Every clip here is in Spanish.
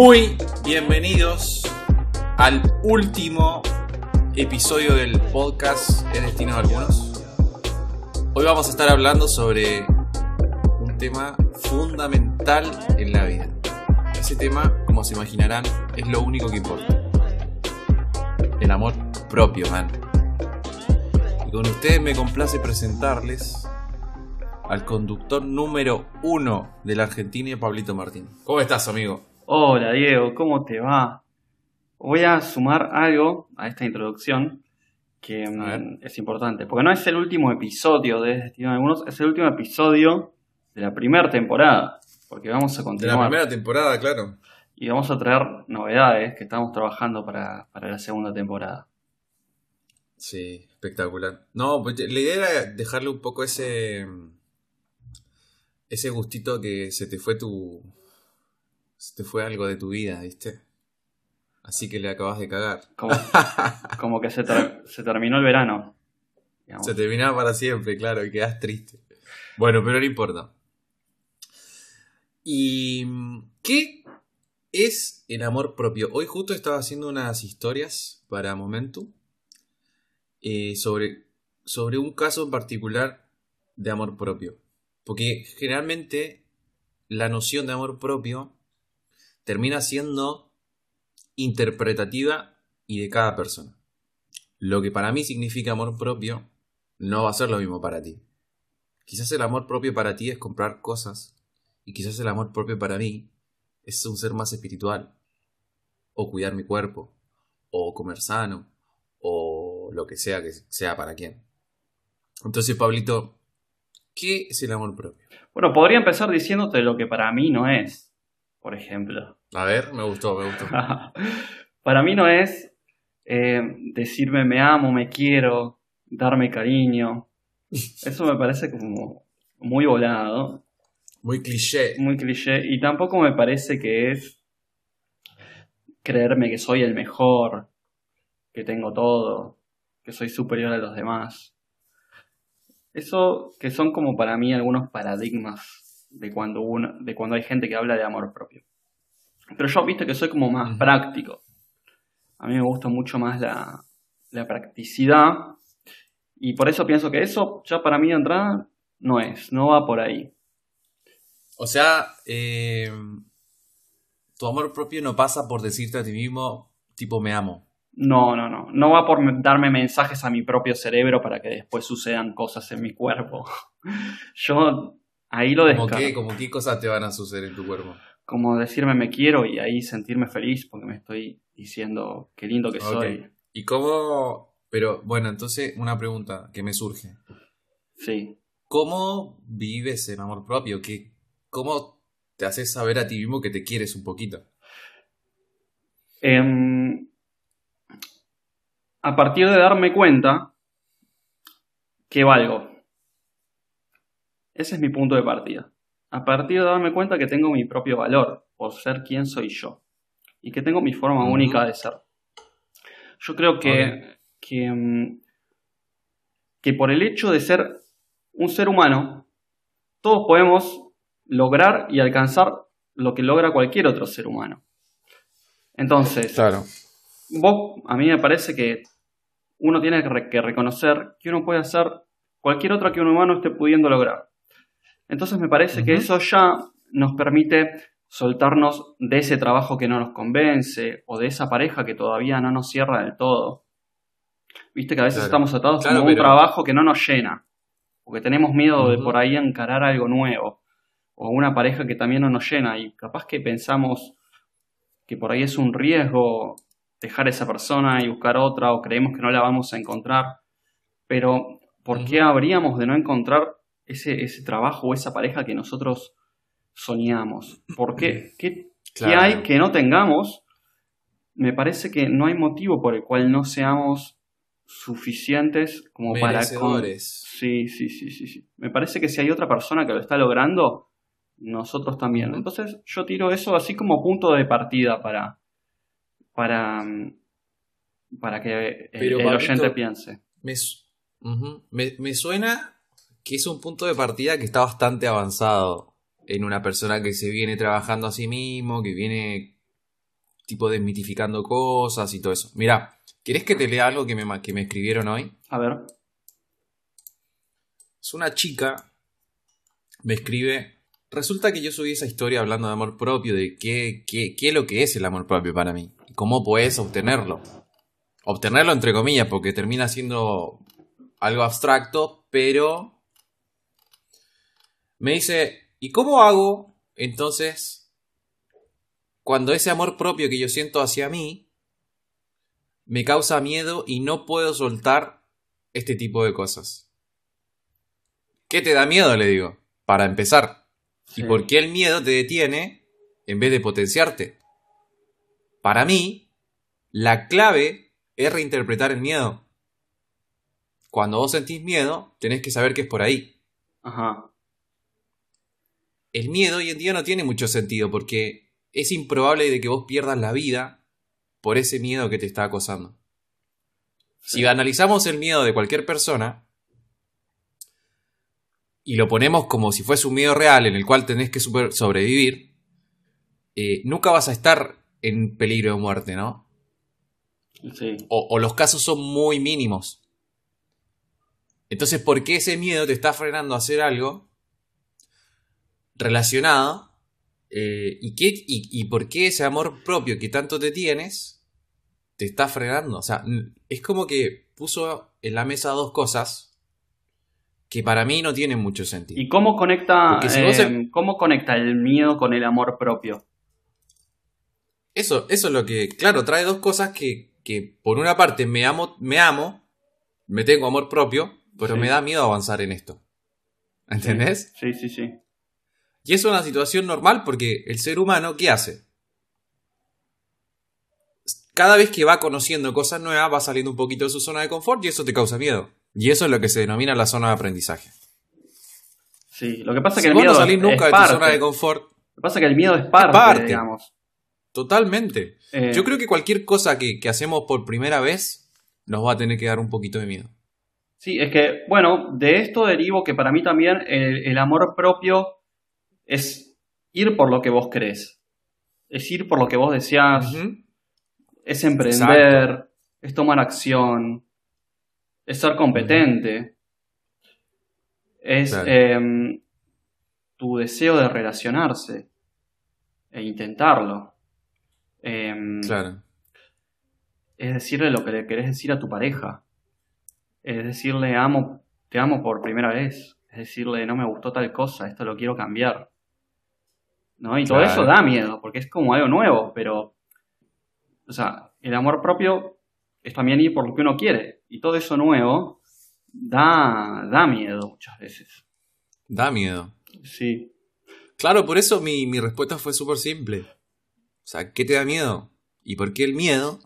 Muy bienvenidos al último episodio del podcast El Destino de Algunos. Hoy vamos a estar hablando sobre un tema fundamental en la vida. Ese tema, como se imaginarán, es lo único que importa. El amor propio, man. Y con ustedes me complace presentarles al conductor número uno de la Argentina, Pablito Martín. ¿Cómo estás, amigo? Hola Diego, ¿cómo te va? Voy a sumar algo a esta introducción que mm, es importante, porque no es el último episodio de Destino de Algunos, es el último episodio de la primera temporada, porque vamos a continuar. De la primera temporada, claro. Y vamos a traer novedades que estamos trabajando para, para la segunda temporada. Sí, espectacular. No, pues, la idea era dejarle un poco ese ese gustito que se te fue tu se te fue algo de tu vida, ¿viste? Así que le acabas de cagar. Como, que se, se, terminó el verano. Se terminaba para siempre, claro, y quedas triste. Bueno, pero no importa. ¿Y qué es el amor propio? Hoy justo estaba haciendo unas historias para Momentum eh, sobre, sobre un caso en particular de amor propio. Porque generalmente la noción de amor propio termina siendo interpretativa y de cada persona. Lo que para mí significa amor propio no va a ser lo mismo para ti. Quizás el amor propio para ti es comprar cosas y quizás el amor propio para mí es un ser más espiritual o cuidar mi cuerpo o comer sano o lo que sea que sea para quien. Entonces, Pablito, ¿Qué es el amor propio? Bueno, podría empezar diciéndote lo que para mí no es, por ejemplo. A ver, me gustó, me gustó. para mí no es eh, decirme me amo, me quiero, darme cariño. Eso me parece como muy volado. Muy cliché. Muy cliché. Y tampoco me parece que es creerme que soy el mejor, que tengo todo, que soy superior a los demás. Eso que son como para mí algunos paradigmas de cuando, uno, de cuando hay gente que habla de amor propio. Pero yo, viste que soy como más práctico. A mí me gusta mucho más la, la practicidad. Y por eso pienso que eso ya para mí de entrada no es, no va por ahí. O sea, eh, tu amor propio no pasa por decirte a ti mismo, tipo, me amo. No, no, no. No va por darme mensajes a mi propio cerebro para que después sucedan cosas en mi cuerpo. Yo ahí lo descarto. ¿Cómo qué, ¿Cómo qué cosas te van a suceder en tu cuerpo? Como decirme me quiero y ahí sentirme feliz porque me estoy diciendo qué lindo que soy. ¿Y cómo...? Pero bueno, entonces una pregunta que me surge. Sí. ¿Cómo vives el amor propio? ¿Qué, ¿Cómo te haces saber a ti mismo que te quieres un poquito? Eh, a partir de darme cuenta que valgo. Ese es mi punto de partida. A partir de darme cuenta que tengo mi propio valor por ser quien soy yo y que tengo mi forma única de ser. Yo creo que, que, mm, que por el hecho de ser un ser humano, todos podemos lograr y alcanzar lo que logra cualquier otro ser humano. Entonces, claro vos, a mí me parece que uno tiene que, reconocer que uno puede hacer cualquier otra que un humano esté pudiendo lograr. Entonces me parece que eso ya nos permite soltarnos de ese trabajo que no nos convence o de esa pareja que todavía no nos cierra del todo. Viste que a veces estamos atados a un trabajo que no nos llena, porque tenemos miedo de por ahí encarar algo nuevo, o una pareja que también no nos llena, y capaz que pensamos que por ahí es un riesgo dejar a esa persona y buscar otra o creemos que no la vamos a encontrar. Pero, ¿por qué habríamos de no encontrar ese, ese trabajo o esa pareja que nosotros soñamos? ¿Por qué? ¿Qué, hay que no tengamos? Me parece que no hay motivo por el cual no seamos suficientes como para... Sí, sí, sí, sí, sí. Me parece que si hay otra persona que lo está logrando, nosotros también. Entonces yo tiro eso así como punto de partida para, para, para que el, oyente piense. Me, me, suena que es un punto de partida que está bastante avanzado en una persona que se viene trabajando a sí mismo, que viene tipo desmitificando cosas y todo eso. Mira, ¿querés que te lea algo que me, que me escribieron hoy? A ver. Es una chica, me escribe, resulta que yo subí esa historia hablando de amor propio, de qué, qué, qué es lo que es el amor propio para mí, y cómo puedes obtenerlo. Obtenerlo entre comillas, porque termina siendo algo abstracto, pero me dice, ¿y cómo hago entonces cuando ese amor propio que yo siento hacia mí me causa miedo y no puedo soltar este tipo de cosas? ¿Qué te da miedo? Le digo, para empezar. ¿Y por qué el miedo te detiene en vez de potenciarte? Para mí, la clave es reinterpretar el miedo. Cuando vos sentís miedo, tenés que saber que es por ahí. Ajá el miedo hoy en día no tiene mucho sentido porque es improbable de que vos pierdas la vida por ese miedo que te está acosando. Si analizamos el miedo de cualquier persona y lo ponemos como si fuese un miedo real en el cual tenés que sobrevivir, eh, nunca vas a estar en peligro de muerte, ¿no? Sí. o los casos son muy mínimos. Entonces, ¿por qué ese miedo te está frenando a hacer algo relacionado eh, y, qué, y, por qué ese amor propio que tanto te tienes te está frenando. O sea, es como que puso en la mesa dos cosas que para mí no tienen mucho sentido. ¿Y cómo conecta, eh, cómo conecta el miedo con el amor propio? Eso, eso es lo que, claro, trae dos cosas que, que por una parte me amo, me amo, me tengo amor propio, pero me da miedo avanzar en esto. ¿Entendés? Sí, sí, sí. Y es una situación normal porque el ser humano, ¿qué hace? Cada vez que va conociendo cosas nuevas, va saliendo un poquito de su zona de confort y eso te causa miedo. Y eso es lo que se denomina la zona de aprendizaje. Sí, lo que pasa es que el miedo no salís nunca de tu zona de confort. Lo que pasa es que el miedo es parte, digamos. Totalmente. Eh. Yo creo que cualquier cosa que, hacemos por primera vez nos va a tener que dar un poquito de miedo. Sí, es que, bueno, de esto derivo que para mí también el amor propio es ir por lo que vos crees. Es ir por lo que vos deseas. Es emprender. Es tomar acción. Es ser competente. Es em, tu deseo de relacionarse. E intentarlo. Em, claro. Es decirle lo que le querés decir a tu pareja. Es decirle amo, te amo por primera vez. Es decirle no me gustó tal cosa, esto lo quiero cambiar. ¿No? Y todo eso da miedo, porque es como algo nuevo, pero, o sea, el amor propio es también ir por lo que uno quiere, y todo eso nuevo da, da miedo muchas veces. Da miedo. Sí. Claro, por eso mi, mi respuesta fue súper simple. O sea, ¿qué te da miedo? ¿Y por qué el miedo,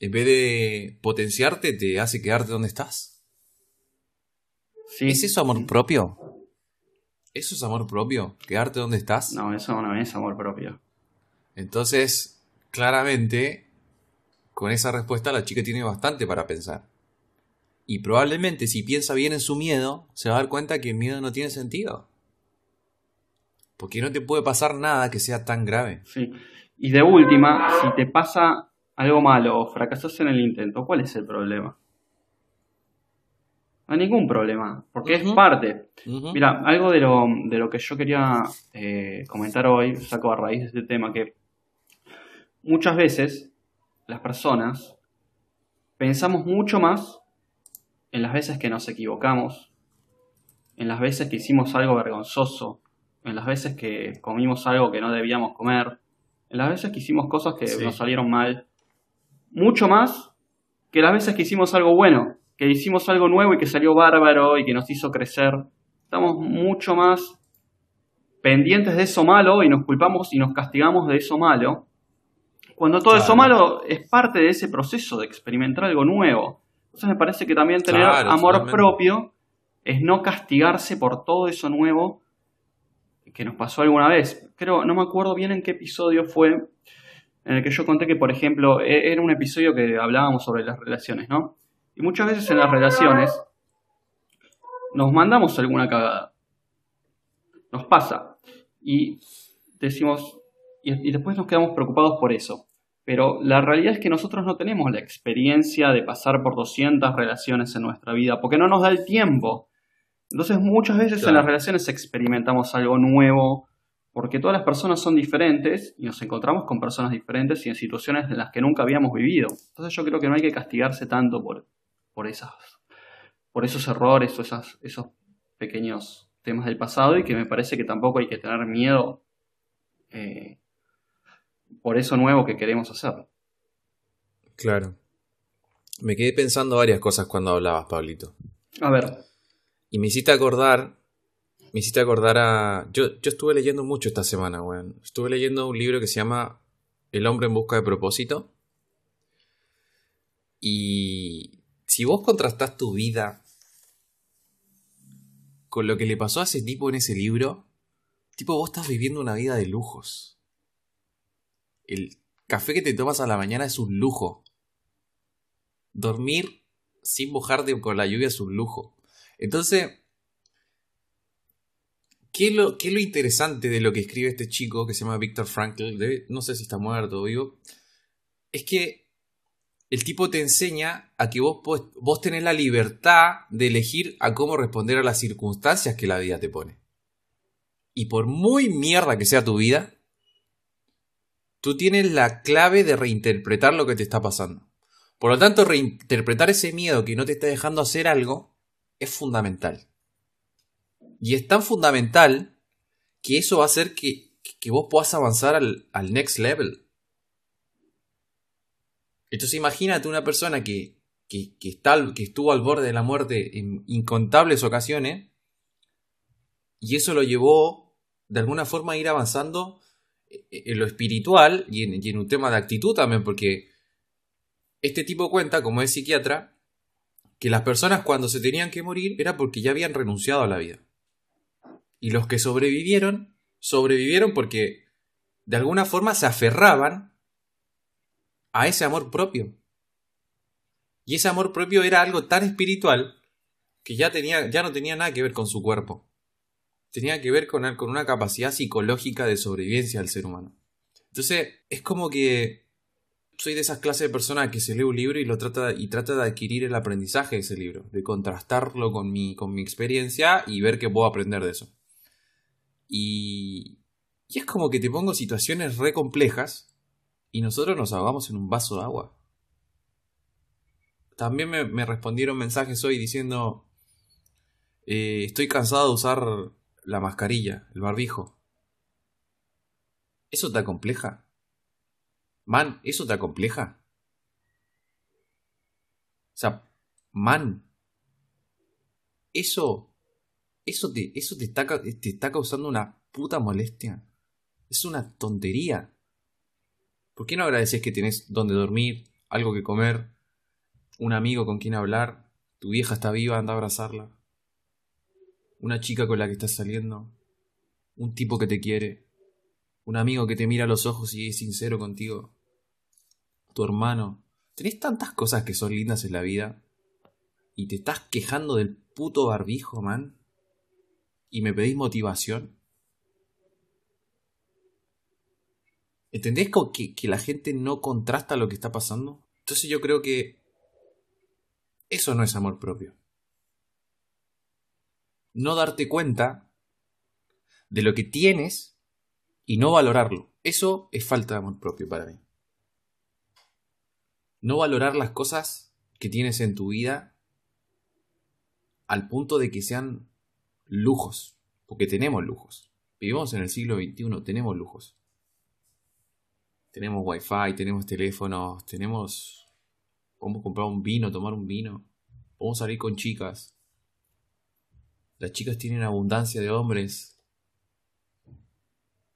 en vez de potenciarte, te hace quedarte donde estás? Sí. ¿Es eso amor propio? ¿Eso es amor propio? ¿Quedarte donde estás? No, eso no es amor propio. Entonces, claramente, con esa respuesta la chica tiene bastante para pensar. Y probablemente si piensa bien en su miedo, se va a dar cuenta que el miedo no tiene sentido. Porque no te puede pasar nada que sea tan grave. Sí. Y de última, si te pasa algo malo o fracasas en el intento, ¿cuál es el problema? No hay ningún problema, porque es parte. Mira, algo de lo, de lo que yo quería eh, comentar hoy, saco a raíz de este tema, que muchas veces las personas pensamos mucho más en las veces que nos equivocamos, en las veces que hicimos algo vergonzoso, en las veces que comimos algo que no debíamos comer, en las veces que hicimos cosas que nos salieron mal, mucho más que las veces que hicimos algo bueno que hicimos algo nuevo y que salió bárbaro y que nos hizo crecer. Estamos mucho más pendientes de eso malo y nos culpamos y nos castigamos de eso malo. Cuando todo eso malo es parte de ese proceso de experimentar algo nuevo. Entonces me parece que también tener amor propio es no castigarse por todo eso nuevo que nos pasó alguna vez. Creo, no me acuerdo bien en qué episodio fue en el que yo conté que, por ejemplo, e-, era un episodio que hablábamos sobre las relaciones, ¿no? Y muchas veces en las relaciones nos mandamos alguna cagada. Nos pasa. Y decimos, y, después nos quedamos preocupados por eso. Pero la realidad es que nosotros no tenemos la experiencia de pasar por 200 relaciones en nuestra vida, porque no nos da el tiempo. Entonces muchas veces en las relaciones experimentamos algo nuevo, porque todas las personas son diferentes y nos encontramos con personas diferentes y en situaciones en las que nunca habíamos vivido. Entonces yo creo que no hay que castigarse tanto por, por, esas, por esos errores o esas, esos pequeños temas del pasado y que me parece que tampoco hay que tener miedo eh, por eso nuevo que queremos hacer. Claro. Me quedé pensando varias cosas cuando hablabas, Pablito. A ver. Y me hiciste acordar. Me hiciste acordar a. Yo, yo estuve leyendo mucho esta semana, weón. Estuve leyendo un libro que se llama El hombre en busca de propósito. Y si vos contrastás tu vida con lo que le pasó a ese tipo en ese libro, tipo, vos estás viviendo una vida de lujos el café que te tomas a la mañana es un lujo. Dormir sin mojarte con la lluvia es un lujo. Entonces, ¿qué es, lo, qué lo interesante de lo que escribe este chico que se llama Víctor Frankl? no sé si está muerto o vivo. Es que el tipo te enseña a que vos, vos tenés la libertad de elegir a cómo responder a las circunstancias que la vida te pone. Y por muy mierda que sea tu vida, tú tienes la clave de reinterpretar lo que te está pasando. Por lo tanto, reinterpretar ese miedo que no te está dejando hacer algo es fundamental. Y es tan fundamental que eso va a hacer que, vos puedas avanzar al, next level. Entonces imagínate una persona que, que, está, que estuvo al borde de la muerte en incontables ocasiones y eso lo llevó de alguna forma a ir avanzando en lo espiritual y en, un tema de actitud también, porque este tipo cuenta, como es psiquiatra, que las personas cuando se tenían que morir era porque ya habían renunciado a la vida. Y los que sobrevivieron, sobrevivieron porque de alguna forma se aferraban a ese amor propio. Y ese amor propio era algo tan espiritual que ya, tenía, ya no tenía nada que ver con su cuerpo tenía que ver con, con una capacidad psicológica de sobrevivencia del ser humano. Entonces, es como que soy de esas clases de personas que se lee un libro y lo trata y trata de adquirir el aprendizaje de ese libro, de contrastarlo con mi, con mi experiencia y ver qué puedo aprender de eso. Y, y es como que te pongo situaciones re complejas y nosotros nos ahogamos en un vaso de agua. También me, respondieron mensajes hoy diciendo, eh, estoy cansado de usar la mascarilla, el barbijo. ¿Eso te acompleja? Man, ¿eso te acompleja? O sea, man, eso, eso te, eso te está, te está causando una puta molestia. Es una tontería. ¿Por qué no agradeces que tienes donde dormir, algo que comer, un amigo con quien hablar, tu vieja está viva, anda a abrazarla? una chica con la que estás saliendo, un tipo que te quiere, un amigo que te mira a los ojos y es sincero contigo, tu hermano. Tenés tantas cosas que son lindas en la vida y te estás quejando del puto barbijo, man. Y me pedís motivación. ¿Entendés que, que la gente no contrasta lo que está pasando? Entonces yo creo que eso no es amor propio no darte cuenta de lo que tienes y no valorarlo. Eso es falta de amor propio para mí. No valorar las cosas que tienes en tu vida al punto de que sean lujos, porque tenemos lujos. Vivimos en el siglo XXI, tenemos lujos. Tenemos wifi, tenemos teléfonos, tenemos... Podemos comprar un vino, tomar un vino. Podemos salir con chicas. Las chicas tienen abundancia de hombres.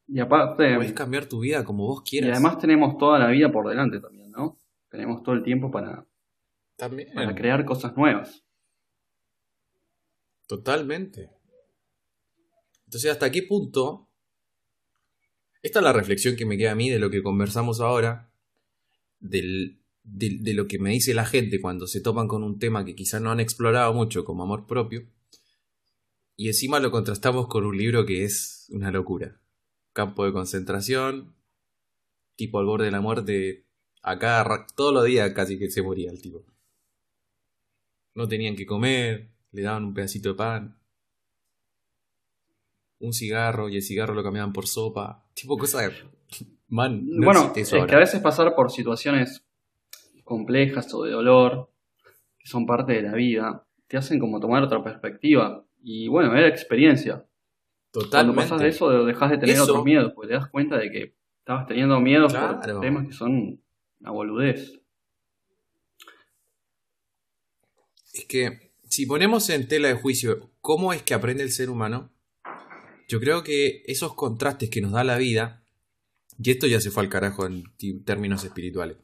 Y aparte. Puedes cambiar tu vida como vos quieras. Y además tenemos toda la vida por delante también, ¿no? Tenemos todo el tiempo para. También. Para crear cosas nuevas. Totalmente. Entonces, ¿hasta qué punto? Esta es la reflexión que me queda a mí de lo que conversamos ahora. de, de lo que me dice la gente cuando se topan con un tema que quizás no han explorado mucho como amor propio y encima lo contrastamos con un libro que es una locura. Campo de concentración, tipo al borde de la muerte, acá todos los días casi que se moría el tipo. No tenían que comer, le daban un pedacito de pan, un cigarro y el cigarro lo cambiaban por sopa, tipo cosas... Man, bueno, es que a veces pasar por situaciones complejas o de dolor, que son parte de la vida, te hacen como tomar otra perspectiva. Y bueno, era experiencia. Totalmente. Cuando pasas de eso, dejas de tener otros miedos, porque te das cuenta de que estabas teniendo miedos por temas que son una boludez. Es que si ponemos en tela de juicio cómo es que aprende el ser humano, yo creo que esos contrastes que nos da la vida, y esto ya se fue al carajo en términos espirituales,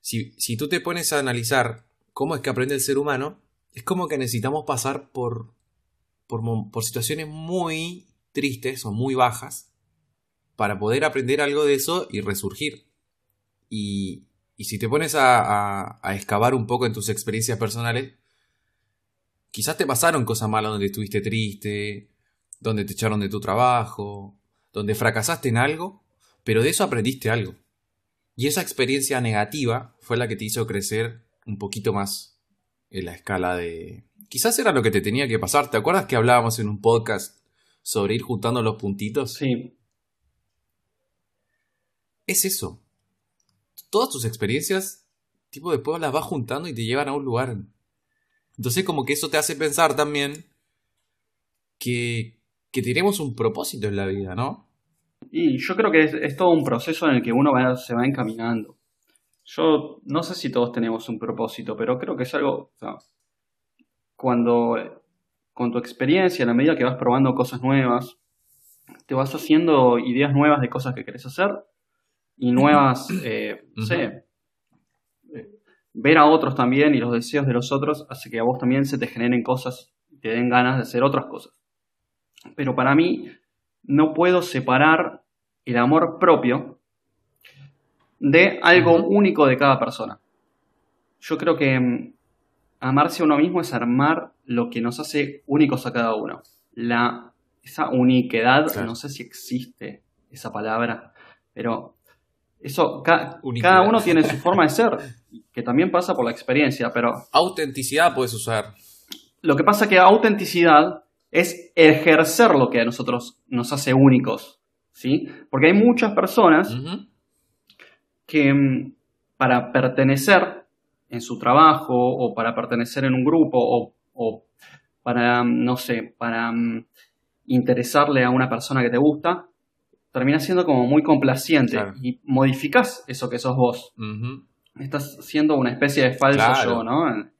si, si tú te pones a analizar cómo es que aprende el ser humano, es como que necesitamos pasar por, por, situaciones muy tristes o muy bajas para poder aprender algo de eso y resurgir. Y, y si te pones a, a, excavar un poco en tus experiencias personales, quizás te pasaron cosas malas donde estuviste triste, donde te echaron de tu trabajo, donde fracasaste en algo, pero de eso aprendiste algo. Y esa experiencia negativa fue la que te hizo crecer un poquito más en la escala de... Quizás era lo que te tenía que pasar. ¿Te acuerdas que hablábamos en un podcast sobre ir juntando los puntitos? Sí. Es eso. Todas tus experiencias, tipo, después las vas juntando y te llevan a un lugar. Entonces como que eso te hace pensar también que, que tenemos un propósito en la vida, ¿no? Y yo creo que es, todo un proceso en el que uno se va encaminando. Yo no sé si todos tenemos un propósito, pero creo que es algo, cuando con tu experiencia, en la medida que vas probando cosas nuevas, te vas haciendo ideas nuevas de cosas que querés hacer y nuevas, eh, no sé, eh, ver a otros también y los deseos de los otros hace que a vos también se te generen cosas y te den ganas de hacer otras cosas. Pero para mí no puedo separar el amor propio de algo único de cada persona. Yo creo que mm, amarse a uno mismo es armar lo que nos hace únicos a cada uno. La, esa uniquedad, no sé si existe esa palabra, pero eso, cada uno tiene su forma de ser, que también pasa por la experiencia, pero... Autenticidad puedes usar. Lo que pasa que autenticidad es ejercer lo que a nosotros nos hace únicos, ¿sí? Porque hay muchas personas que mm, para pertenecer en su trabajo o para pertenecer en un grupo o, para, mm, no sé, para mm, interesarle a una persona que te gusta, termina siendo como muy complaciente y modificas eso que sos vos. Estás siendo una especie de falso yo, ¿no? En,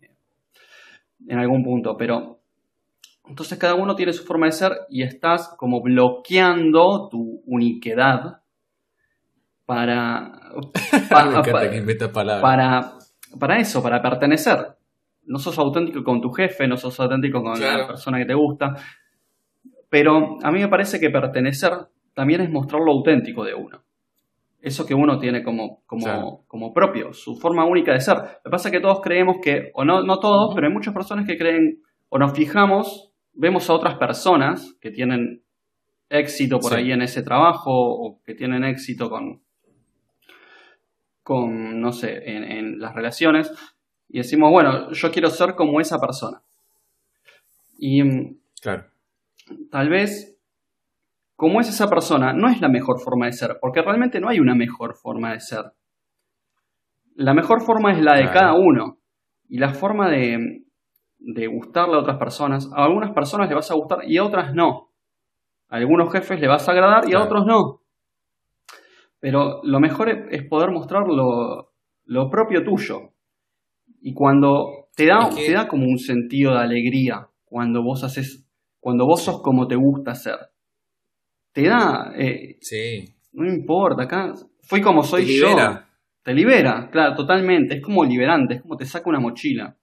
en, algún punto, pero entonces cada uno tiene su forma de ser y estás como bloqueando tu uniquedad para, para, para, eso, para pertenecer. No sos auténtico con tu jefe, no sos auténtico con la persona que te gusta. Pero a mí me parece que pertenecer también es mostrar lo auténtico de uno. Eso que uno tiene como, como, como propio, su forma única de ser. Lo que pasa es que todos creemos que, o no, no todos, pero hay muchas personas que creen, o nos fijamos, vemos a otras personas que tienen éxito por ahí en ese trabajo, o que tienen éxito con, con, no sé, en, las relaciones y decimos, bueno, yo quiero ser como esa persona. Y mm, claro. tal vez, como es esa persona, no es la mejor forma de ser, porque realmente no hay una mejor forma de ser. La mejor forma es la de cada uno. Y la forma de, de gustarle a otras personas, a algunas personas le vas a gustar y a otras no. A algunos jefes le vas a agradar y a otros no. Pero lo mejor es poder mostrar lo, propio tuyo. Y cuando te da, te da como un sentido de alegría cuando vos haces, cuando vos sos como te gusta ser. Te da. Eh, sí. No importa, acá. Fui como soy te libera. yo. Te libera, claro, totalmente. Es como liberante, es como te saca una mochila.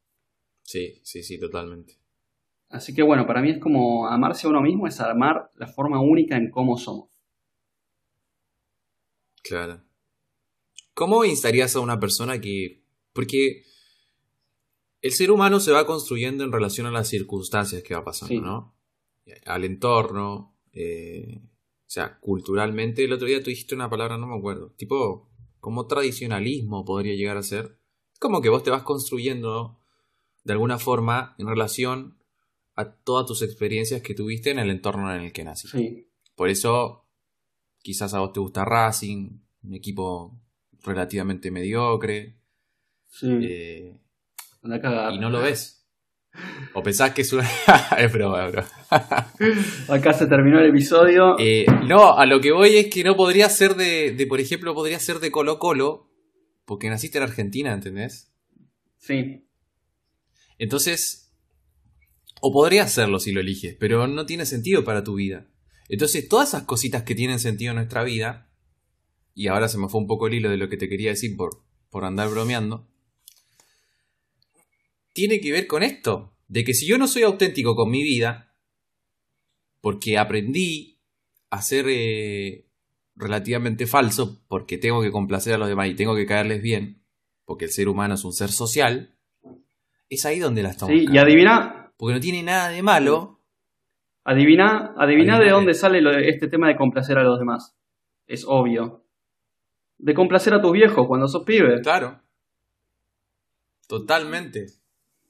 Sí, sí, sí, totalmente. Así que bueno, para mí es como amarse a uno mismo, es armar la forma única en cómo somos. Claro. ¿Cómo instarías a una persona que... Porque el ser humano se va construyendo en relación a las circunstancias que va pasando, ¿no? Al entorno, eh, sea, culturalmente, el otro día tú dijiste una palabra, no me acuerdo, tipo, como tradicionalismo podría llegar a ser. Es como que vos te vas construyendo de alguna forma en relación a todas tus experiencias que tuviste en el entorno en el que naciste. Sí. Por eso, quizás a vos te gusta Racing, un equipo relativamente mediocre, Sí. eh, Anda a cagar. y no lo ves. O pensás que es una... es broma, broma. Acá se terminó el episodio. Eh, no, a lo que voy es que no podría ser de, de, por ejemplo, podría ser de Colo Colo, porque naciste en Argentina, ¿entendés? Sí. Entonces, o podría hacerlo si lo eliges, pero no tiene sentido para tu vida. Entonces, todas esas cositas que tienen sentido en nuestra vida, y ahora se me fue un poco el hilo de lo que te quería decir por, por andar bromeando, tiene que ver con esto, de que si yo no soy auténtico con mi vida, porque aprendí a ser eh, relativamente falso, porque tengo que complacer a los demás y tengo que caerles bien, porque el ser humano es un ser social, es ahí donde la estamos. Sí, y adivina, Porque no tiene nada de malo. adivina, adivina Adivina de dónde sale lo de- este tema de complacer a los demás. Es obvio. De complacer a tus viejos cuando sos pibe. Claro. Totalmente.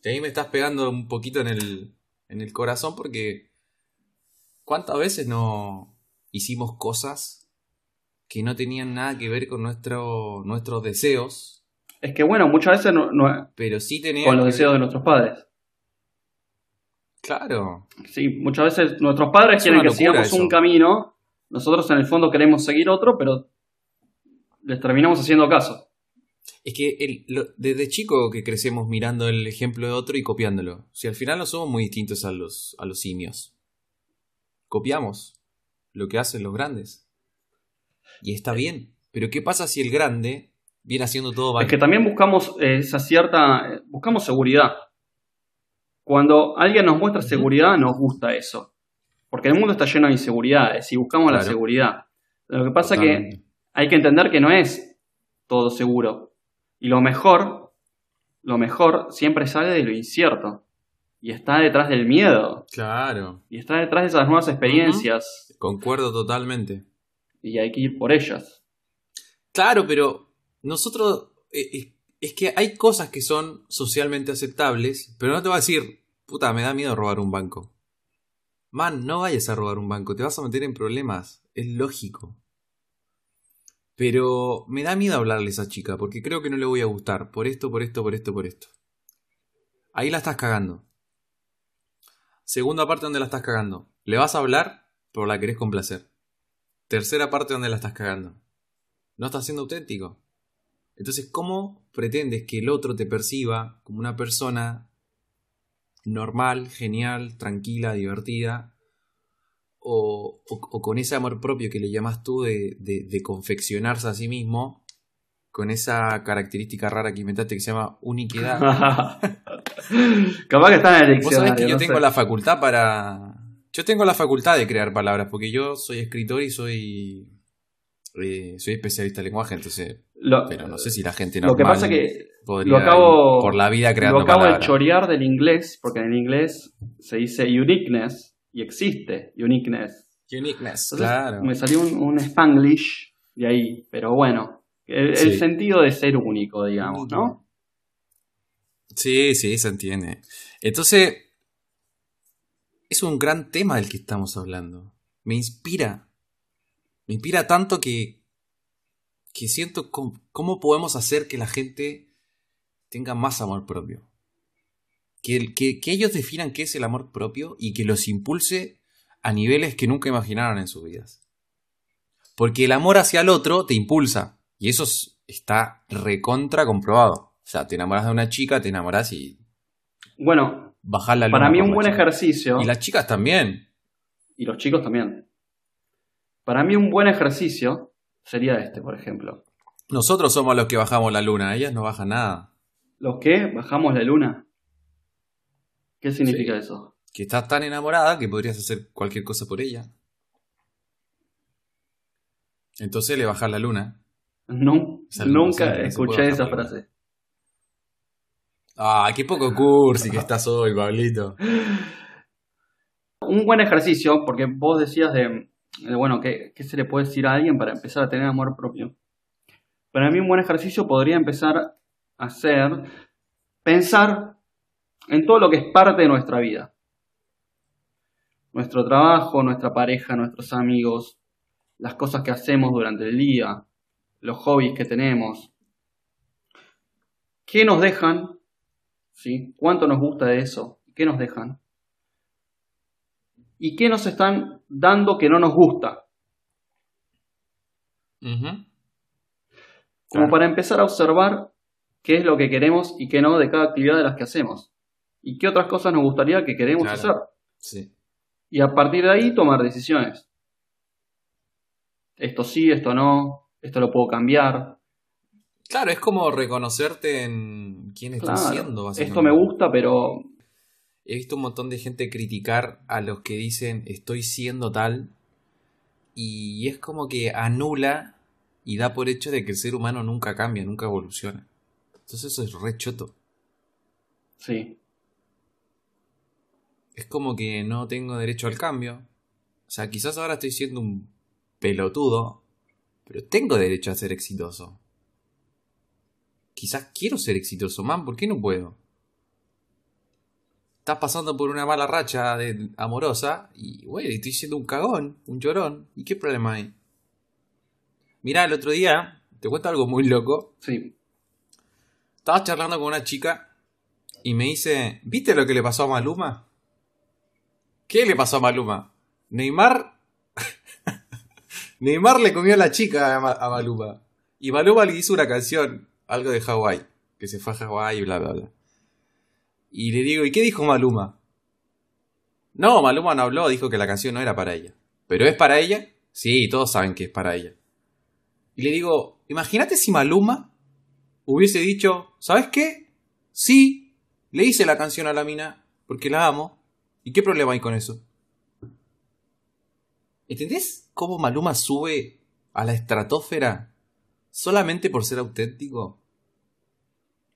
Y ahí me estás pegando un poquito en el, en el corazón porque ¿cuántas veces no hicimos cosas que no tenían nada que ver con nuestro, nuestros deseos, Es que bueno, muchas veces no, no- pero sí tenían con los deseos de nuestros padres. Claro. Sí, muchas veces nuestros padres Es quieren que sigamos eso. un camino, nosotros en el fondo queremos seguir otro, pero les terminamos haciendo caso. Es que el- lo- desde chico que crecemos mirando el ejemplo de otro y copiándolo. Si al final no somos muy distintos a los, a los simios. Copiamos lo que hacen los grandes. Y está bien. Pero ¿qué pasa si el grande viene haciendo todo mal? Es que también buscamos esa cierta. buscamos seguridad. Cuando alguien nos muestra seguridad, nos gusta eso. Porque el mundo está lleno de inseguridades y buscamos la seguridad. Lo que pasa es que hay que entender que no es todo seguro. Y lo mejor, lo mejor siempre sale de lo incierto. Y está detrás del miedo. Claro. Y está detrás de esas nuevas experiencias. Concuerdo totalmente. Y hay que ir por ellas. Claro, pero nosotros... eh, es que hay cosas que son socialmente aceptables, pero no te voy a decir, puta, me da miedo robar un banco. Man, no vayas a robar un banco, te vas a meter en problemas, es lógico. Pero me da miedo hablarle a esa chica, porque creo que no le voy a gustar, por esto, por esto, por esto, por esto. Ahí la estás cagando. Segunda parte donde la estás cagando. Le vas a hablar, pero la querés complacer. Tercera parte donde la estás cagando. No estás siendo auténtico. Entonces, ¿cómo pretendes que el otro te perciba como una persona normal, genial, tranquila, divertida? O, o- o con ese amor propio que le llamas tú de, de- de confeccionarse a sí mismo, con esa característica rara que inventaste que se llama uniquidad. Capaz que está en el Vos sabés diccionario. que yo no tengo sé. la facultad para. Yo tengo la facultad de crear palabras, porque yo soy escritor y soy. Eh, soy especialista en lenguaje, entonces. Lo- Pero no sé si la gente Lo normal que pasa que podría lo acabo- ir por la vida creando lo acabo de chorear del inglés, porque en el inglés se dice uniqueness y existe uniqueness. Uniqueness, Entonces, claro. Me salió un, un spanglish de ahí, pero bueno, el, el Sí. sentido de ser único, digamos, ¿no? Sí, sí, se entiende. Entonces, es un gran tema del que estamos hablando. Me inspira. Me inspira tanto que, que siento cómo, cómo podemos hacer que la gente tenga más amor propio. Que, que, que ellos definan qué es el amor propio y que los impulse a niveles que nunca imaginaron en sus vidas. Porque el amor hacia el otro te impulsa. Y eso es- está recontra comprobado. O sea, te enamoras de una chica, te enamoras y Bueno, bajas la para mí un buen chica. ejercicio, Y las chicas también. y los chicos también, para mí un buen ejercicio sería este, por ejemplo. Nosotros somos los que bajamos la luna, ellas no bajan nada. Los que bajamos la luna. ¿Qué significa eso? Que estás tan enamorada que podrías hacer cualquier cosa por ella. Entonces le bajas la luna. No, Es nunca escuché esa frase. Ah, qué poco cursi que estás hoy, Pablito. Un buen ejercicio, porque vos decías de eh, bueno, ¿qué, ¿qué se le puede decir a alguien para empezar a tener amor propio? Para mí un buen ejercicio podría empezar a ser pensar en todo lo que es parte de nuestra vida. Nuestro trabajo, nuestra pareja, nuestros amigos, las cosas que hacemos durante el día, los hobbies que tenemos. ¿Qué nos dejan? ¿Sí? ¿Cuánto nos gusta de eso? ¿Qué nos dejan? ¿Y qué nos están dando que no nos gusta? Como para empezar a observar qué es lo que queremos y qué no de cada actividad de las que hacemos. Y qué otras cosas nos gustaría que queremos hacer. Sí. Y a partir de ahí tomar decisiones. Esto sí, esto no, esto lo puedo cambiar. Claro, es como reconocerte en quién estás siendo. Básicamente. Esto me gusta, pero... He visto un montón de gente criticar a los que dicen estoy siendo tal y es como que anula y da por hecho de que el ser humano nunca cambia, nunca evoluciona. Entonces eso es re choto. Sí. Es como que no tengo derecho al cambio. O sea, quizás ahora estoy siendo un pelotudo, pero tengo derecho a ser exitoso. Quizás quiero ser exitoso, man, ¿por qué no puedo? Estás pasando por una mala racha de, amorosa y, güey, estoy siendo un cagón, un llorón. ¿Y qué problema hay? Mirá, el otro día, te cuento algo muy loco. Sí. Estaba charlando con una chica y me dice, ¿viste lo que le pasó a Maluma? ¿Qué le pasó a Maluma? Neymar Neymar le comió a la chica a, Maluma. Y Maluma le hizo una canción, algo de Hawái, que se fue a Hawái y bla, bla, bla. Y le digo, ¿y qué dijo Maluma? No, Maluma no habló, dijo que la canción no era para ella. ¿Pero es para ella? Sí, todos saben que es para ella. Y le digo, imagínate si Maluma hubiese dicho, ¿sabes qué? Sí, le hice la canción a la mina porque la amo. ¿Y qué problema hay con eso? ¿Entendés cómo Maluma sube a la estratosfera solamente por ser auténtico?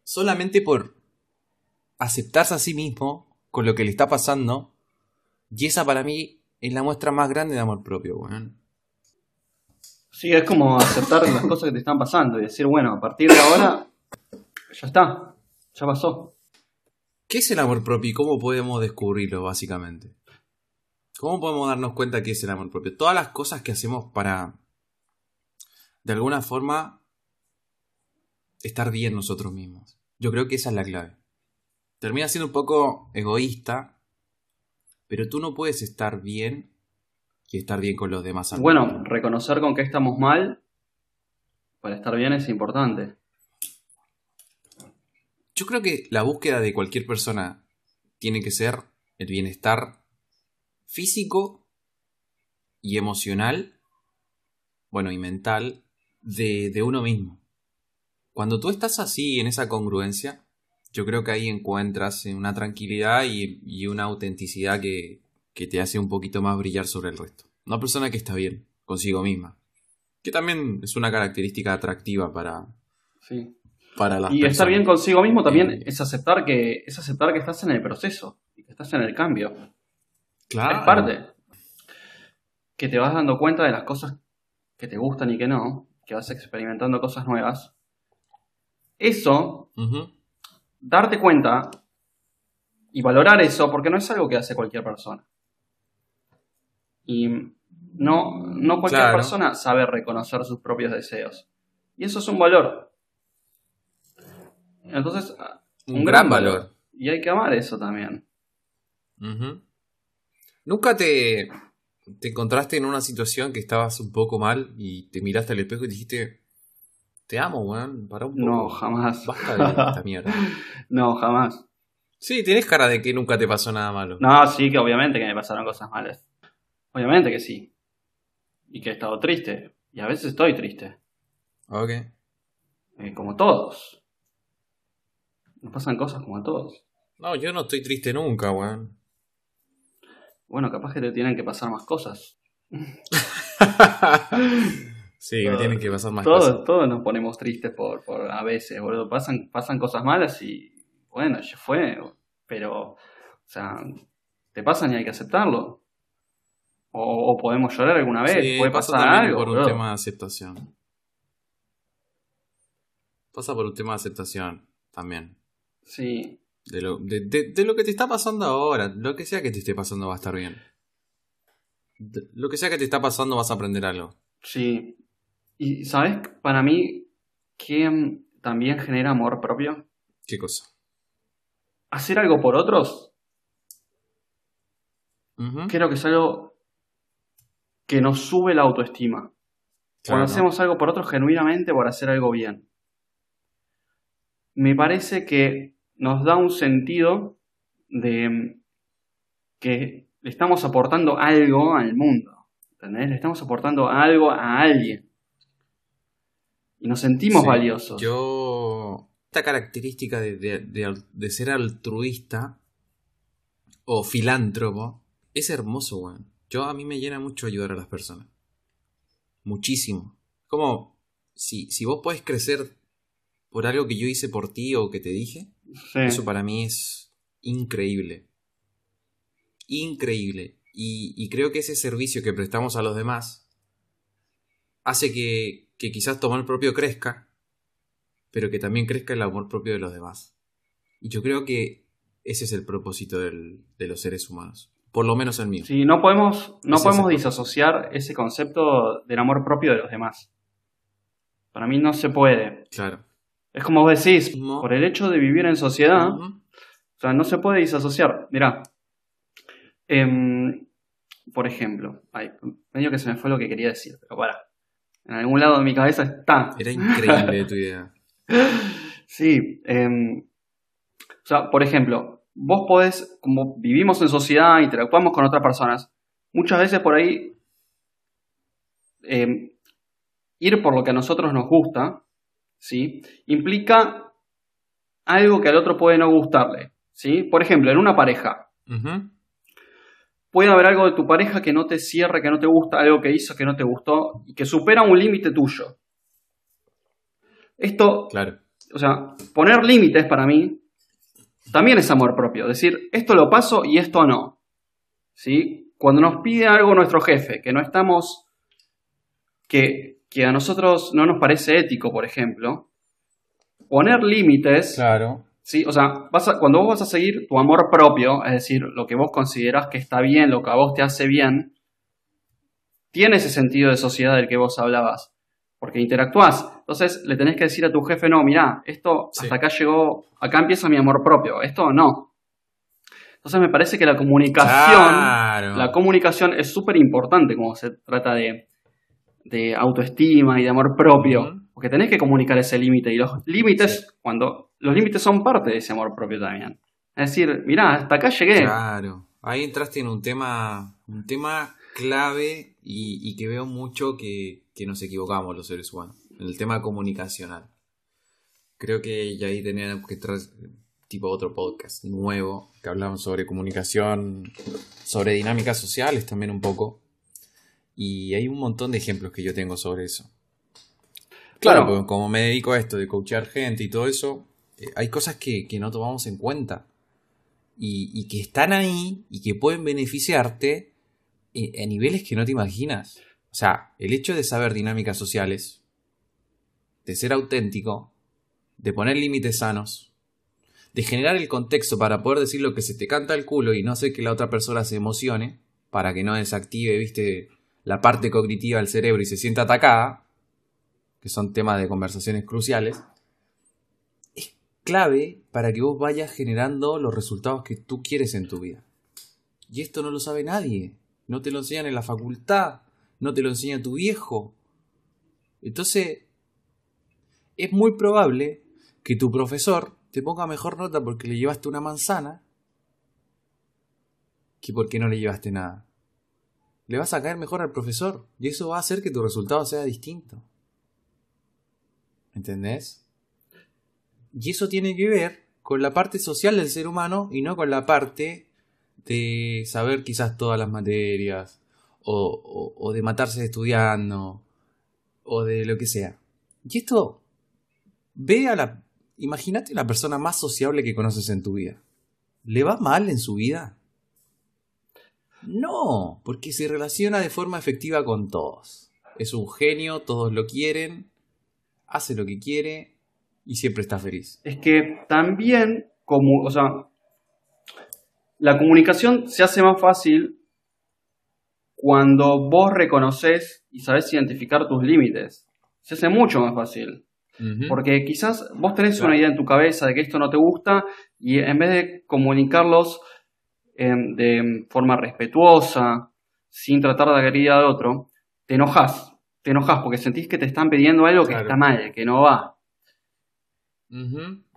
Solamente por aceptarse a sí mismo con lo que le está pasando. Y esa para mí es la muestra más grande de amor propio, weón. Sí, es como aceptar las cosas que te están pasando y decir, bueno, a partir de ahora, ya está, ya pasó. ¿Qué es el amor propio y cómo podemos descubrirlo, básicamente? ¿Cómo podemos darnos cuenta que es el amor propio? Todas las cosas que hacemos para, de alguna forma, estar bien nosotros mismos. Yo creo que esa es la clave. Termina siendo un poco egoísta, pero tú no puedes estar bien y estar bien con los demás. Bueno, reconocer con qué estamos mal para estar bien es importante. Yo creo que la búsqueda de cualquier persona tiene que ser el bienestar físico y emocional, bueno, y mental, de, de uno mismo. Cuando tú estás así, en esa congruencia, yo creo que ahí encuentras una tranquilidad y, una autenticidad que, que, te hace un poquito más brillar sobre el resto. Una persona que está bien consigo misma. Que también es una característica atractiva para, sí. para las Y estar bien consigo mismo también eh, es aceptar que es aceptar que estás en el proceso y que estás en el cambio. Claro. Es parte. Que te vas dando cuenta de las cosas que te gustan y que no, que vas experimentando cosas nuevas. Eso, darte cuenta y valorar eso, porque no es algo que hace cualquier persona. Y no, no cualquier persona sabe reconocer sus propios deseos. Y eso es un valor. Entonces, un, gran, valor. Y hay que amar eso también. ¿Nunca te, te encontraste en una situación que estabas un poco mal y te miraste al espejo y dijiste, te amo, weón, para un poco. No, jamás. Basta de esta mierda. no, jamás. Sí, tienes cara de que nunca te pasó nada malo. No, sí, que obviamente que me pasaron cosas malas. Obviamente que sí. Y que he estado triste. Y a veces estoy triste. Ok. Eh, como todos. Nos pasan cosas como a todos. No, yo no estoy triste nunca, weón. Bueno, capaz que te tienen que pasar más cosas. sí, me tienen que pasar más cosas. Todos nos ponemos tristes por, por a veces, boludo. Pasan, pasan cosas malas y bueno, ya fue. Pero, o sea, te pasan y hay que aceptarlo. O, podemos llorar alguna vez, sí, puede pasa pasar algo. por un tema de aceptación. Pasa por un tema de aceptación también. Sí, De lo, de, de- de lo que te está pasando ahora. Lo que sea que te esté pasando va a estar bien. De- lo que sea que te está pasando vas a aprender algo. sí. Y, ¿sabes? Para mí, ¿quién también genera amor propio? ¿Qué cosa? Hacer algo por otros, creo que es algo que nos sube la autoestima. Claro, Cuando hacemos algo por otros genuinamente por hacer algo bien. Me parece que nos da un sentido de mm, que le estamos aportando algo al mundo. ¿Entendés? Le estamos aportando algo a alguien. Y nos sentimos Sí, valiosos. Yo. Esta característica de, de- de ser altruista o filántropo es hermoso, weón. Yo a mí me llena mucho ayudar a las personas. Muchísimo. Como si, si vos podés crecer por algo que yo hice por ti o que te dije, Sí. eso para mí es increíble. Increíble. Y, y creo que ese servicio que prestamos a los demás hace que, que quizás tu amor propio crezca, pero que también crezca el amor propio de los demás. Y yo creo que ese es el propósito del- de los seres humanos. Por lo menos el mío. Sí, no podemos, no Ese podemos es disasociar ese concepto del amor propio de los demás. Para mí no se puede. Claro. Es como vos decís, No. por el hecho de vivir en sociedad, o sea, no se puede disasociar. Mirá, em, por ejemplo, ay, medio que se me fue lo que quería decir, pero para. En algún lado de mi cabeza está. Era increíble tu idea. Sí, em, o sea, por ejemplo, vos podés, como vivimos en sociedad, interactuamos con otras personas, muchas veces por ahí em, ir por lo que a nosotros nos gusta, ¿sí? Implica algo que al otro puede no gustarle, ¿sí? Por ejemplo, en una pareja, Ujú. Puede haber algo de tu pareja que no te cierre, que no te gusta, algo que hizo que no te gustó y que supera un límite tuyo. Esto Claro. o sea, poner límites para mí también es amor propio. Decir, esto lo paso y esto no. ¿Sí? Cuando nos pide algo nuestro jefe, que no estamos. que, que a nosotros no nos parece ético, por ejemplo, poner límites. Claro. ¿Sí? O sea, vas a- cuando vos vas a seguir tu amor propio, es decir, lo que vos considerás que está bien, lo que a vos te hace bien, tiene ese sentido de sociedad del que vos hablabas. Porque interactuás. Entonces le tenés que decir a tu jefe, no, mirá, esto Sí. hasta acá llegó, acá empieza mi amor propio, esto no. Entonces me parece que la comunicación, Claro. la comunicación es súper importante cuando se trata de, de autoestima y de amor propio. Porque tenés que comunicar ese límite. Y los límites, cuando. Los límites son parte de ese amor propio también. Es decir, mirá, hasta acá llegué. Claro. Ahí entraste en un tema, un tema clave y, y que veo mucho que, que nos equivocamos los seres humanos. En el tema comunicacional. Creo que ya ahí teníamos que traer tipo otro podcast nuevo que hablamos sobre comunicación, sobre dinámicas sociales también un poco. Y hay un montón de ejemplos que yo tengo sobre eso. Claro, porque como me dedico a esto de coachar gente y todo eso, hay cosas que, que no tomamos en cuenta y, y que están ahí y que pueden beneficiarte eh, a niveles que no te imaginas. O sea, el hecho de saber dinámicas sociales, de ser auténtico, de poner límites sanos, de generar el contexto para poder decir lo que se te canta el culo y no hacer que la otra persona se emocione, para que no desactive, viste, la parte cognitiva del cerebro y se sienta atacada, que son temas de conversaciones cruciales, es clave para que vos vayas generando los resultados que tú quieres en tu vida. Y esto no lo sabe nadie. No te lo enseñan en la facultad. No te lo enseña tu viejo. Entonces, es muy probable que tu profesor te ponga mejor nota porque le llevaste una manzana que porque no le llevaste nada. Le vas a caer mejor al profesor y eso va a hacer que tu resultado sea distinto. ¿Entendés? Y eso tiene que ver con la parte social del ser humano y no con la parte de saber quizás todas las materias o, de matarse estudiando o de lo que sea. Y esto, ve a la... Imagínate la persona más sociable que conoces en tu vida. ¿Le va mal en su vida? No, porque se relaciona de forma efectiva con todos. Es un genio, todos lo quieren, hace lo que quiere y siempre está feliz. Es que también, como, o sea, la comunicación se hace más fácil cuando vos reconoces y sabes identificar tus límites. Se hace mucho más fácil. Porque quizás vos tenés una idea en tu cabeza de que esto no te gusta y en vez de comunicarlos em, de forma respetuosa, sin tratar de agredir al otro, te enojas. Te enojas porque sentís que te están pidiendo algo que está mal, que no va.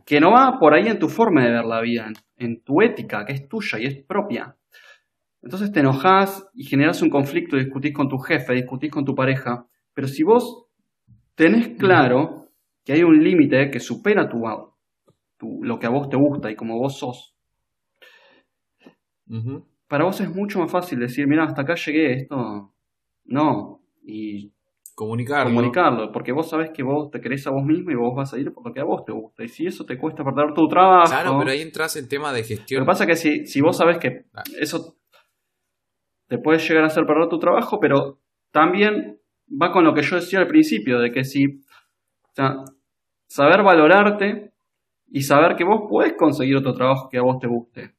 Que no va por ahí en tu forma de ver la vida, en, tu ética, que es tuya y es propia. Entonces te enojas y generas un conflicto, discutís con tu jefe, discutís con tu pareja. Pero si vos tenés claro que hay un límite que supera tu, tu, lo que a vos te gusta y como vos sos. Para vos es mucho más fácil decir, mira, hasta acá llegué, esto no, y comunicarlo. comunicarlo, porque vos sabés que vos te querés a vos mismo y vos vas a ir por lo que a vos te gusta. Y si eso te cuesta perder tu trabajo. Claro, pero ahí entras en tema de gestión. Lo que pasa es que si, si vos sabés que ah. eso te puede llegar a hacer perder tu trabajo, pero también va con lo que yo decía al principio, de que si saber valorarte y saber que vos podés conseguir otro trabajo que a vos te guste.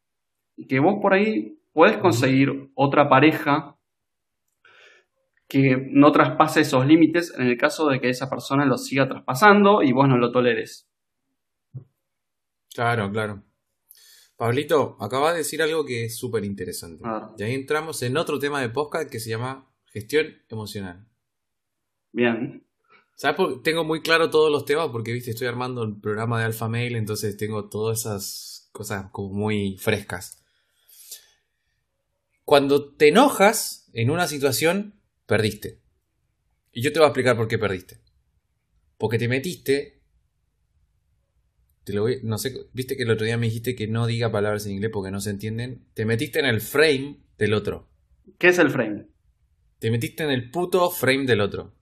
Y que vos por ahí podés conseguir otra pareja que no traspase esos límites en el caso de que esa persona lo siga traspasando y vos no lo toleres. Claro, claro. Pablito, acaba de decir algo que es súper interesante. Y ahí entramos en otro tema de podcast que se llama gestión emocional. Bien. ¿Sabes? Tengo muy claro todos los temas porque, viste, estoy armando el programa de Alpha Mail, entonces tengo todas esas cosas como muy frescas. Cuando te enojas en una situación, perdiste. Y yo te voy a explicar por qué perdiste. Porque te metiste. Te lo voy, no sé, viste que el otro día me dijiste que no diga palabras en inglés porque no se entienden. Te metiste en el frame del otro. ¿Qué es el frame? Te metiste en el puto frame del otro.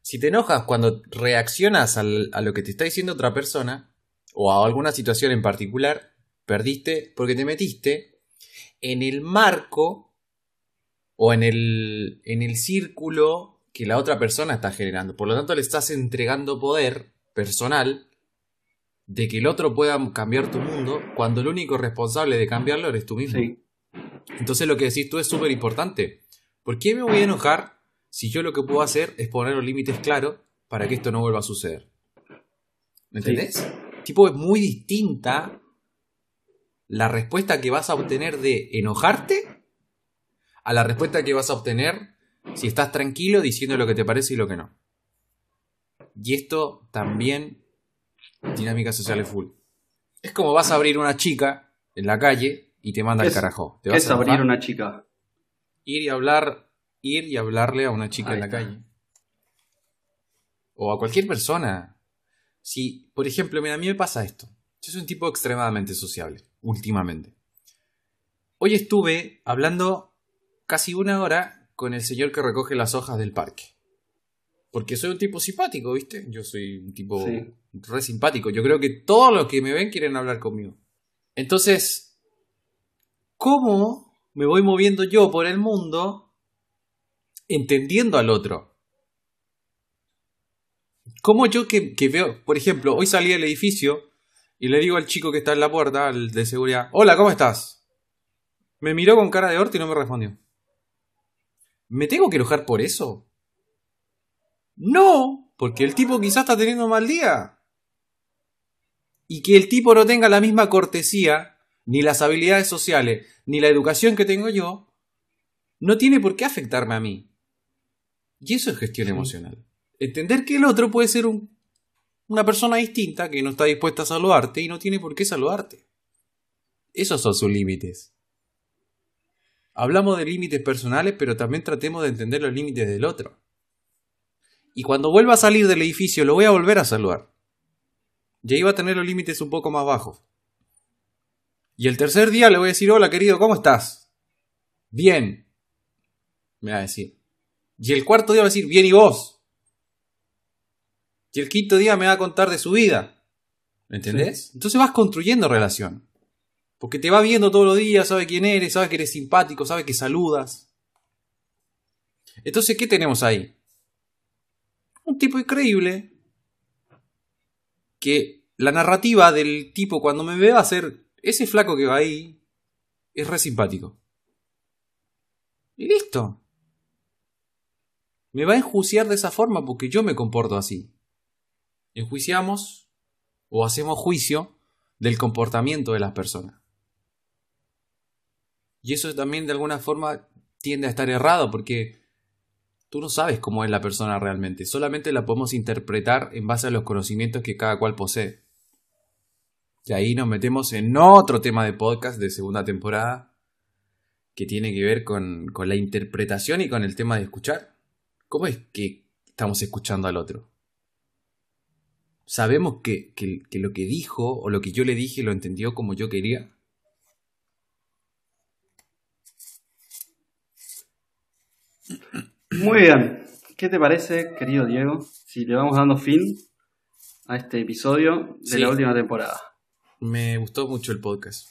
Si te enojas cuando reaccionas a lo que te está diciendo otra persona, o a alguna situación en particular, perdiste porque te metiste en el marco o en el, en el círculo que la otra persona está generando. Por lo tanto, le estás entregando poder personal de que el otro pueda cambiar tu mundo cuando el único responsable de cambiarlo eres tú mismo. Entonces lo que decís tú es súper importante. ¿Por qué me voy a enojar si yo lo que puedo hacer es poner los límites claros para que esto no vuelva a suceder. ¿Me entendés? Tipo, es muy distinta la respuesta que vas a obtener de enojarte a la respuesta que vas a obtener si estás tranquilo diciendo lo que te parece y lo que no. Y esto también, dinámica social es full. Es como vas a abrir una chica en la calle y te manda el carajo. ¿Te es abrir una chica? Ir y hablar ir y hablarle a una chica en la calle. O a cualquier persona. Si, por ejemplo, mira, a mí me pasa esto. Yo soy un tipo extremadamente sociable, últimamente. Hoy estuve hablando casi una hora con el señor que recoge las hojas del parque. Porque soy un tipo simpático, ¿viste? Yo soy un tipo re simpático. Yo creo que todos los que me ven quieren hablar conmigo. Entonces, ¿cómo me voy moviendo yo por el mundo entendiendo al otro. Como yo que, veo, por ejemplo, hoy salí del edificio y le digo al chico que está en la puerta, al de seguridad, hola, ¿cómo estás? Me miró con cara de orto y no me respondió. ¿Me tengo que enojar por eso? No, porque el tipo quizás está teniendo un mal día. Y que el tipo no tenga la misma cortesía, ni las habilidades sociales, ni la educación que tengo yo, no tiene por qué afectarme a mí. Y eso es gestión emocional. Entender que el otro puede ser una persona distinta que no está dispuesta a saludarte y no tiene por qué saludarte. Esos son sus límites. Hablamos de límites personales, pero también tratemos de entender los límites del otro. Y cuando vuelva a salir del edificio, lo voy a volver a saludar. Y ahí va a tener los límites un poco más bajos. Y el tercer día le voy a decir, hola querido, ¿cómo estás? Bien. Me va a decir. Y el cuarto día va a decir, bien y vos. Y el quinto día me va a contar de su vida. ¿Me entendés? Entonces vas construyendo relación. Porque te va viendo todos los días, sabe quién eres, sabe que eres simpático, sabe que saludas. Entonces, ¿qué tenemos ahí? Un tipo increíble que la narrativa del tipo cuando me ve va a ser ese flaco que va ahí es re simpático. Y listo. Me va a enjuiciar de esa forma porque yo me comporto así. Enjuiciamos o hacemos juicio del comportamiento de las personas. Y eso también de alguna forma tiende a estar errado porque tú no sabes cómo es la persona realmente, solamente la podemos interpretar en base a los conocimientos que cada cual posee. Y ahí nos metemos en otro tema de podcast de segunda temporada que tiene que ver con, la interpretación y con el tema de escuchar. ¿Cómo es que estamos escuchando al otro? ¿Sabemos que, que lo que dijo o lo que yo le dije lo entendió como yo quería? Muy bien. ¿Qué te parece, querido Diego, si le vamos dando fin a este episodio de la última temporada? Me gustó mucho el podcast.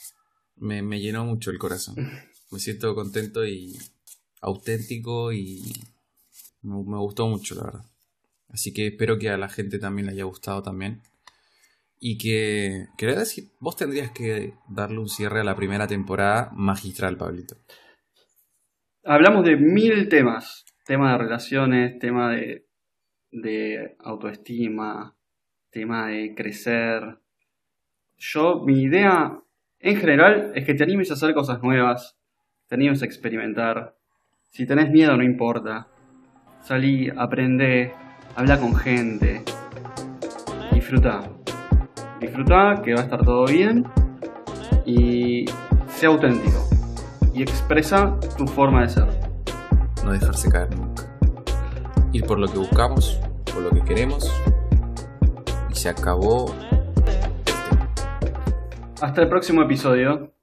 Me, llenó mucho el corazón. Me siento contento y auténtico y me, gustó mucho, la verdad. Así que espero que a la gente también le haya gustado también. Y que, quería decir, vos tendrías que darle un cierre a la primera temporada magistral, Pablito. Hablamos de mil temas tema de relaciones, tema de, autoestima, tema de crecer. Yo, mi idea en general es que te animes a hacer cosas nuevas, te animes a experimentar. Si tenés miedo, no importa. Salí, aprende, habla con gente, disfruta. Disfruta, que va a estar todo bien y sea auténtico y expresa tu forma de ser no dejarse caer nunca. Ir por lo que buscamos, por lo que queremos. Y se acabó. Hasta el próximo episodio.